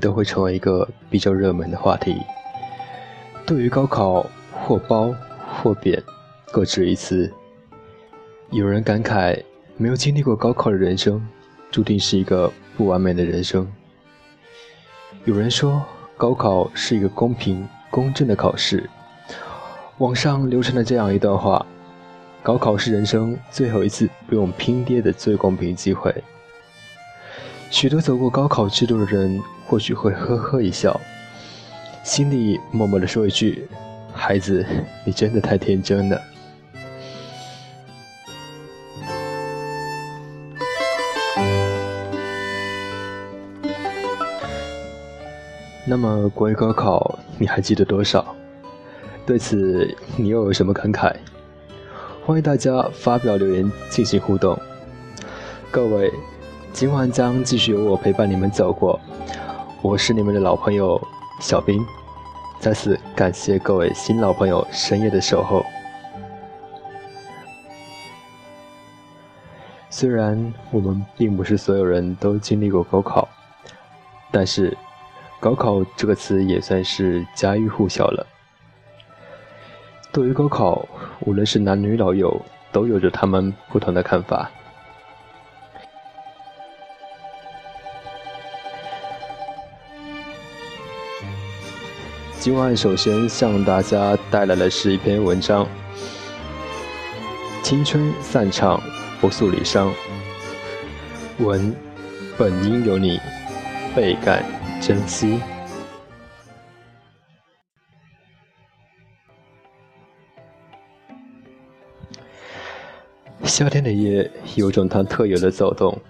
都会成为一个比较热门的话题。对于高考，或褒或贬，各执一词。有人感慨，没有经历过高考的人生，注定是一个不完美的人生。有人说，高考是一个公平公正的考试。网上流传了这样一段话：高考是人生最后一次不用拼爹的最公平机会。许多走过高考制度的人，或许会呵呵一笑，心里默默的说一句：“孩子，你真的太天真了。”那么，关于高考，你还记得多少？对此，你又有什么感慨？欢迎大家发表留言进行互动。各位。今晚将继续由我陪伴你们走过，我是你们的老朋友小兵，再次感谢各位新老朋友深夜的守候。虽然我们并不是所有人都经历过高考，但是高考这个词也算是家喻户晓了。对于高考，无论是男女老幼，都有着他们不同的看法。今晚首先向大家带来的是一篇文章：青春散场，不诉离殇。文本应有你，倍感珍惜。夏天的夜有种它特有的躁动，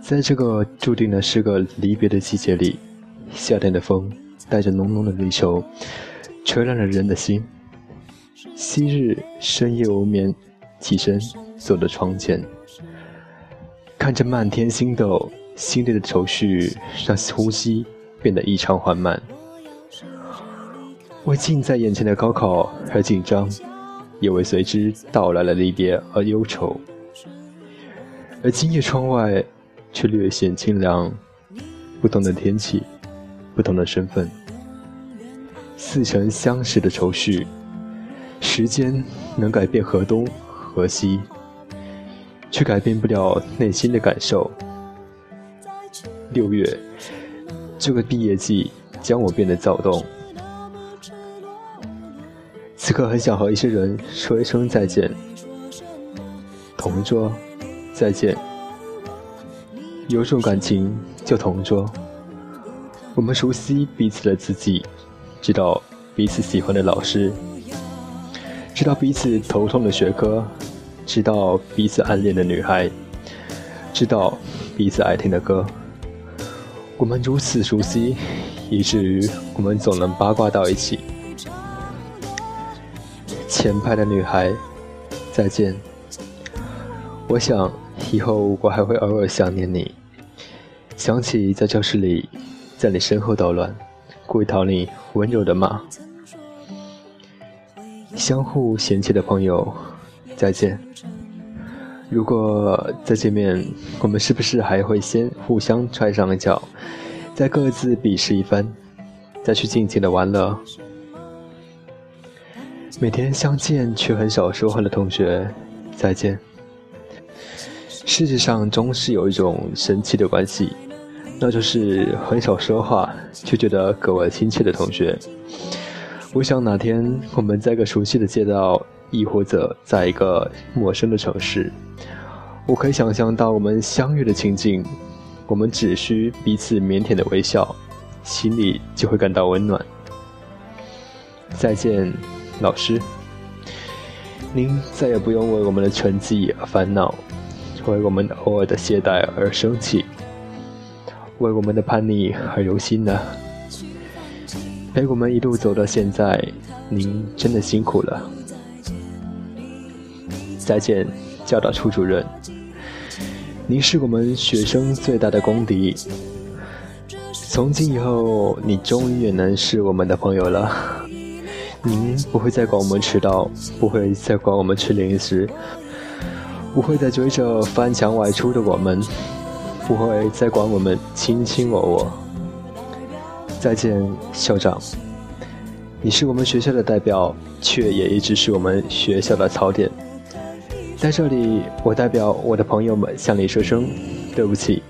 在这个注定的是个离别的季节里，夏天的风。带着浓浓的离愁，吹乱了人的心。昔日深夜无眠，起身走到窗前，看着漫天星斗，心里的愁绪让呼吸变得异常缓慢。为近在眼前的高考而紧张，也为随之到来的离别而忧愁。而今夜窗外却略显清凉，不同的天气，不同的身份。似曾相识的愁绪，时间能改变河东河西，却改变不了内心的感受。六月，这个毕业季将我变得躁动。此刻很想和一些人说一声再见。同桌，再见。有种感情叫同桌，我们熟悉彼此的自己。知道彼此喜欢的老师，知道彼此头痛的学科，知道彼此暗恋的女孩，知道彼此爱听的歌。我们如此熟悉，以至于我们总能八卦到一起。前排的女孩，再见。我想以后我还会偶尔想念你，想起在教室里，在你身后捣乱。故意讨你温柔的骂，相互嫌弃的朋友，再见。如果再见面，我们是不是还会先互相踹上一脚，再各自鄙视一番，再去尽情的玩乐？每天相见却很少说话的同学，再见。世界上总是有一种神奇的关系。那就是很少说话却觉得格外亲切的同学。我想哪天我们在个熟悉的街道，亦或者在一个陌生的城市，我可以想象到我们相遇的情景。我们只需彼此腼腆的微笑，心里就会感到温暖。再见，老师。您再也不用为我们的成绩而烦恼，为我们偶尔的懈怠而生气。为我们的叛逆而忧心呢，陪我们一路走到现在，您真的辛苦了。再见，教导处主任，您是我们学生最大的公敌。从今以后，你终于也能是我们的朋友了。您不会再管我们迟到，不会再管我们吃零食，不会再追着翻墙外出的我们。不会再管我们卿卿我我。再见，校长。你是我们学校的代表，却也一直是我们学校的槽点。在这里，我代表我的朋友们向你说声对不起。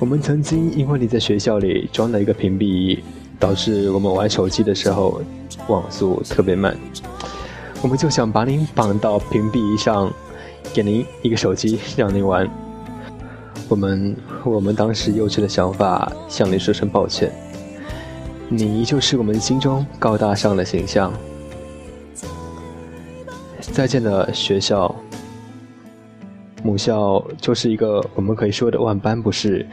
我们曾经因为你在学校里装了一个屏蔽仪，导致我们玩手机的时候网速特别慢。我们就想把您绑到屏蔽仪上，给您一个手机让您玩。我们我们当时幼稚的想法，向你说声抱歉。你依旧是我们心中高大上的形象。再见了，学校。母校就是一个我们可以说的万般不是，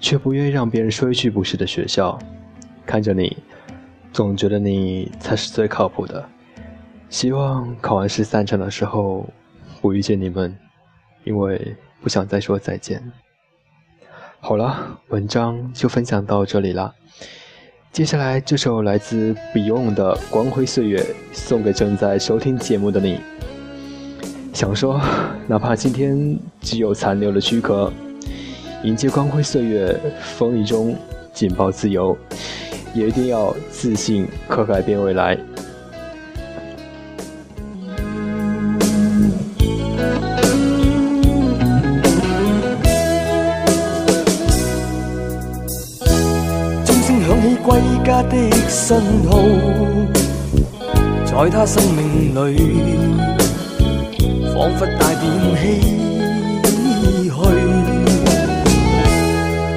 却不愿意让别人说一句不是的学校。看着你，总觉得你才是最靠谱的。希望考完试散场的时候，不遇见你们，因为不想再说再见。好了，文章就分享到这里了。接下来这首来自 Beyond 的《光辉岁月》，送给正在收听节目的你。想说，哪怕今天只有残留的躯壳，迎接光辉岁月，风雨中紧抱自由，也一定要自信，可改变未来。家的信号，在他生命里，仿佛带点唏嘘。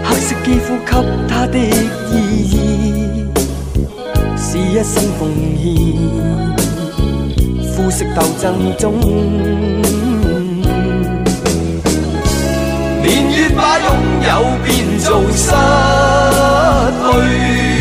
黑色肌肤给他的意义，是一生奉献。肤色斗争中，年月把拥有变做失去。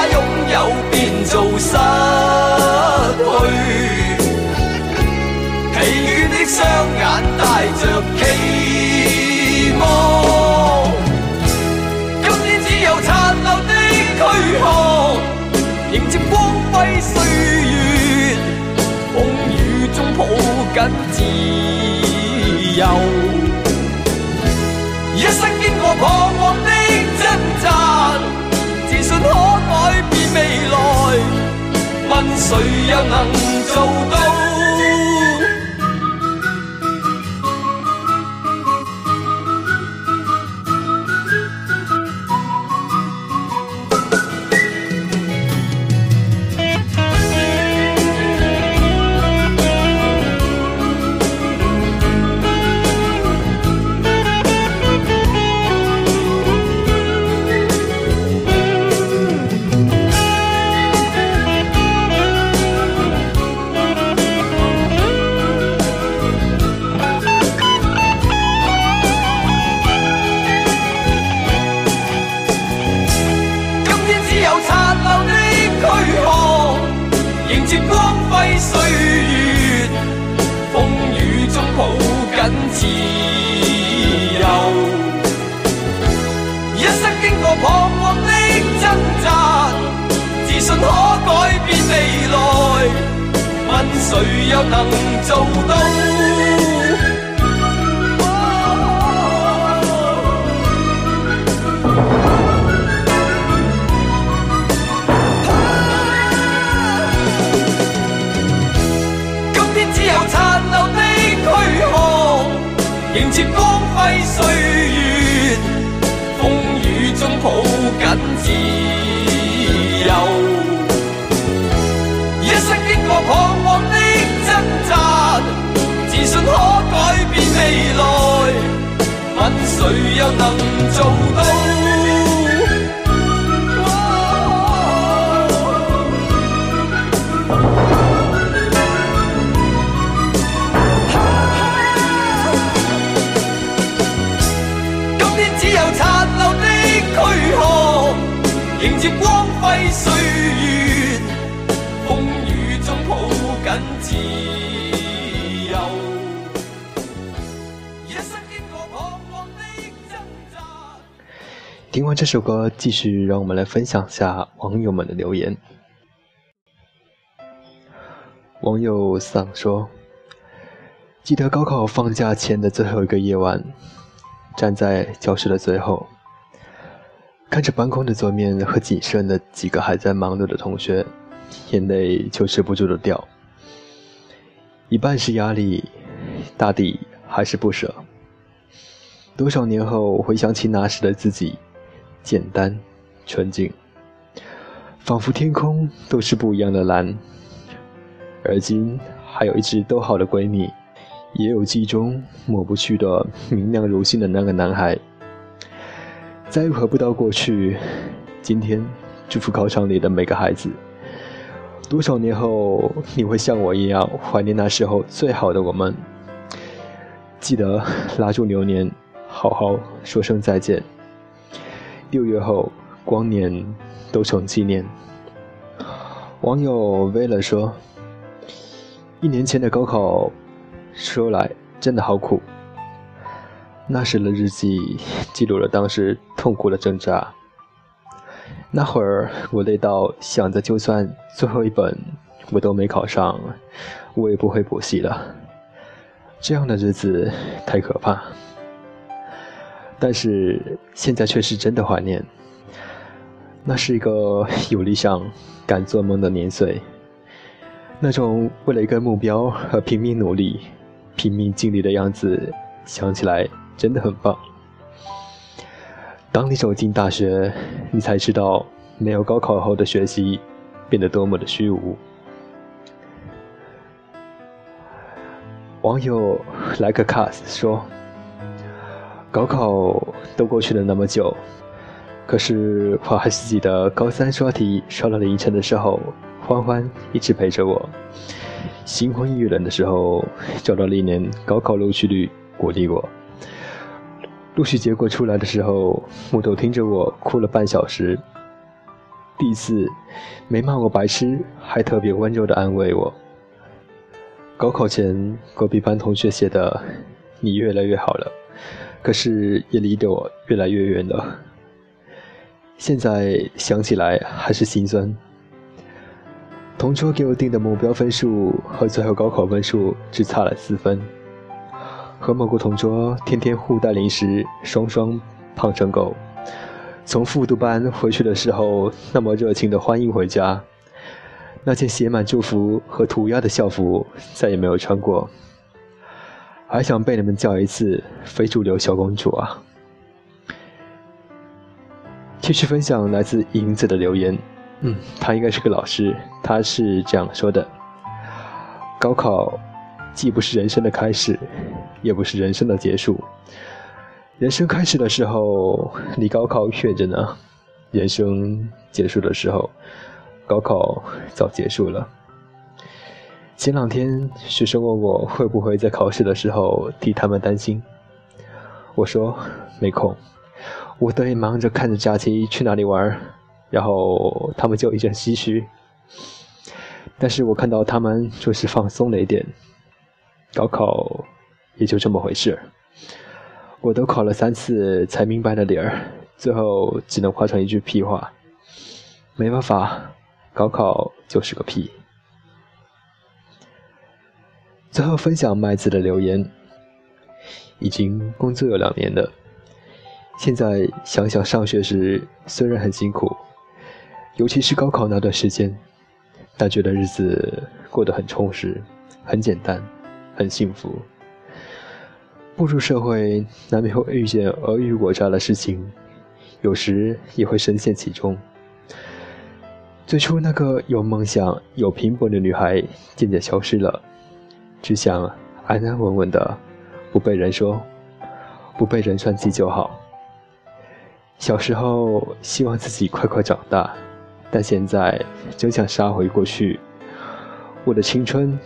把拥有变做失去。疲倦的双眼带着期望，今天只有残留的躯壳，迎接光辉岁月，风雨中抱紧自由。谁又能做到？谁又能做到？今天只有殘留的軀殼，迎接光輝歲月，風雨中抱緊自。谁又能做到？听完这首歌，继续让我们来分享下网友们的留言。网友桑说：“记得高考放假前的最后一个夜晚，站在教室的最后。”看着半空的桌面和仅剩的几个还在忙碌的同学，眼泪就止不住的掉。一半是压力，大抵还是不舍。多少年后回想起那时的自己，简单、纯净，仿佛天空都是不一样的蓝。而今还有一直都好的闺蜜，也有记忆中抹不去的明亮如新的那个男孩。再回不到过去。今天，祝福考场里的每个孩子。多少年后，你会像我一样怀念那时候最好的我们？记得拉住流年，好好说声再见。六月后，光年都成纪念。网友为了说：“一年前的高考，说来真的好苦。”那时的日记记录了当时痛苦的挣扎。那会儿我累到想着，就算最后一本我都没考上，我也不会补习了。这样的日子太可怕。但是现在却是真的怀念。那是一个有理想、敢做梦的年岁。那种为了一个目标而拼命努力、拼命尽力的样子，想起来。真的很棒。当你走进大学，你才知道没有高考后的学习变得多么的虚无。网友来个 cast 说：“高考都过去了那么久，可是我还是记得高三刷题刷到凌晨的时候，欢欢一直陪着我；心灰意冷的时候，找到了一年高考录取率鼓励我。”录取结果出来的时候，木头听着我哭了半小时。第一次没骂我白痴，还特别温柔的安慰我。高考前，隔壁班同学写的“你越来越好了”，可是也离得我越来越远了。现在想起来还是心酸。同桌给我定的目标分数和最后高考分数只差了四分。和某个同桌天天互带零食，双双胖成狗。从复读班回去的时候，那么热情的欢迎回家。那件写满祝福和涂鸦的校服再也没有穿过。还想被你们叫一次非主流小公主啊！继续分享来自银子的留言。嗯，他应该是个老师。他是这样说的：高考既不是人生的开始。也不是人生的结束。人生开始的时候，离高考远着呢；人生结束的时候，高考早结束了。前两天，学生问我会不会在考试的时候替他们担心，我说没空，我得忙着看着假期去哪里玩，然后他们就一阵唏嘘。但是我看到他们就是放松了一点，高考。也就这么回事我都考了三次才明白了理儿，最后只能化成一句屁话。没办法，高考就是个屁。最后分享麦子的留言：已经工作有两年了，现在想想上学时虽然很辛苦，尤其是高考那段时间，但觉得日子过得很充实、很简单、很幸福。步入社会，难免会遇见尔虞我诈的事情，有时也会深陷其中。最初那个有梦想、有拼搏的女孩渐渐消失了，只想安安稳稳的，不被人说，不被人算计就好。小时候希望自己快快长大，但现在真想杀回过去。我的青春，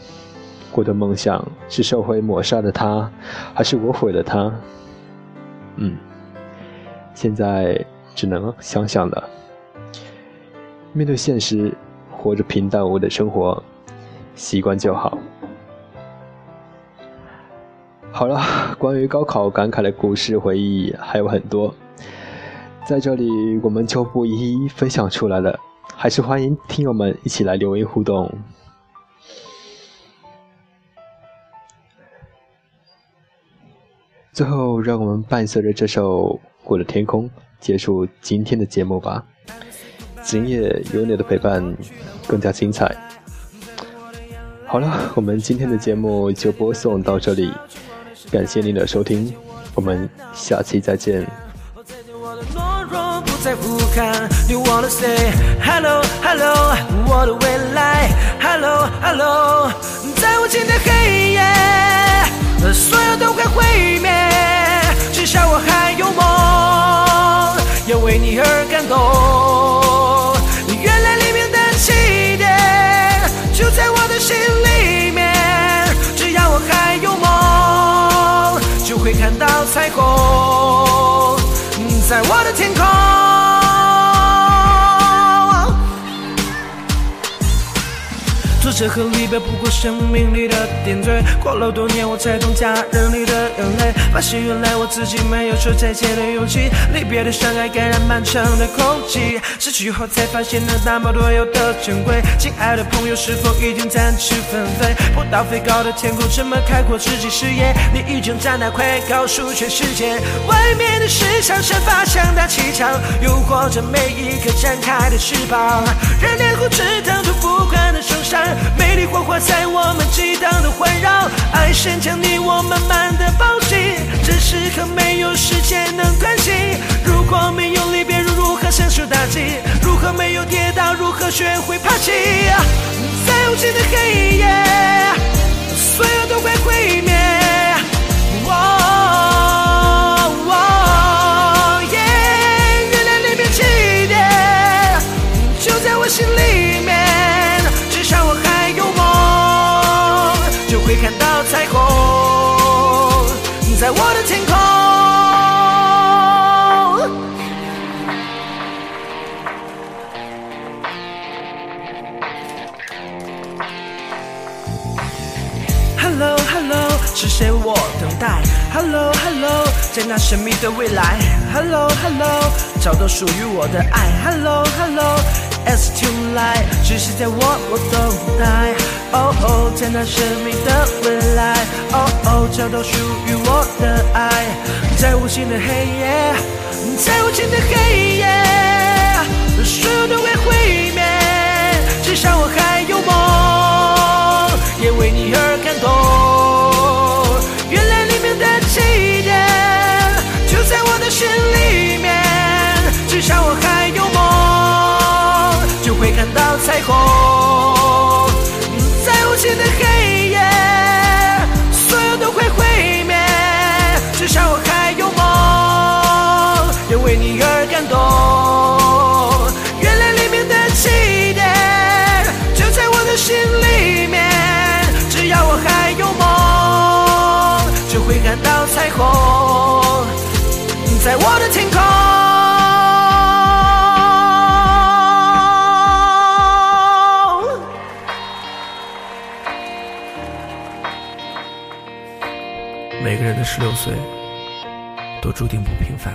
我的梦想，是社会抹杀的他，还是我毁了他？嗯，现在只能想想了。面对现实，活着平淡无的生活，习惯就好。好了，关于高考感慨的故事回忆还有很多，在这里我们就不一一分享出来了，还是欢迎听友们一起来留言互动。最后，让我们伴随着这首《我的天空》结束今天的节目吧。今夜有你的陪伴，更加精彩。好了，我们今天的节目就播送到这里，感谢您的收听，我们下期再见。所有在我的天这和离别不过生命里的点缀，过了多年我才懂家人里的眼泪，发现原来我自己没有说再见的勇气，离别的伤害感染漫长的空气，失去后才发现那那么多有的珍贵，亲爱的朋友是否已经展翅纷飞？不到飞高的天空怎么开阔，自己视野，你已经站在快告诉全世界，外面的市场散发强大气场，诱惑着每一个展开的翅膀，热烈或炙烫都不管的受伤。美丽火花在我们激荡的环绕，爱神将你我慢慢的抱紧，这时刻没有时间能关心。如果没有离别，如何享受打击？如何没有跌倒？如何学会爬起？在无尽的黑夜，所有都会毁灭。？Hello Hello，在那神秘的未来？Hello Hello，找到属于我的爱？Hello Hello，It's too late，只是在我我等待。哦哦，在那神秘的未来，哦哦，找到属于我的爱，在无尽的黑夜，在无尽的黑夜，所有都看到彩虹。无尽的黑夜，所有都会毁灭，至少我还有梦，要为你而感动。原来黎明的起点就在我的心里面，只要我还有梦，就会看到彩虹，在我的天十六岁，都注定不平凡。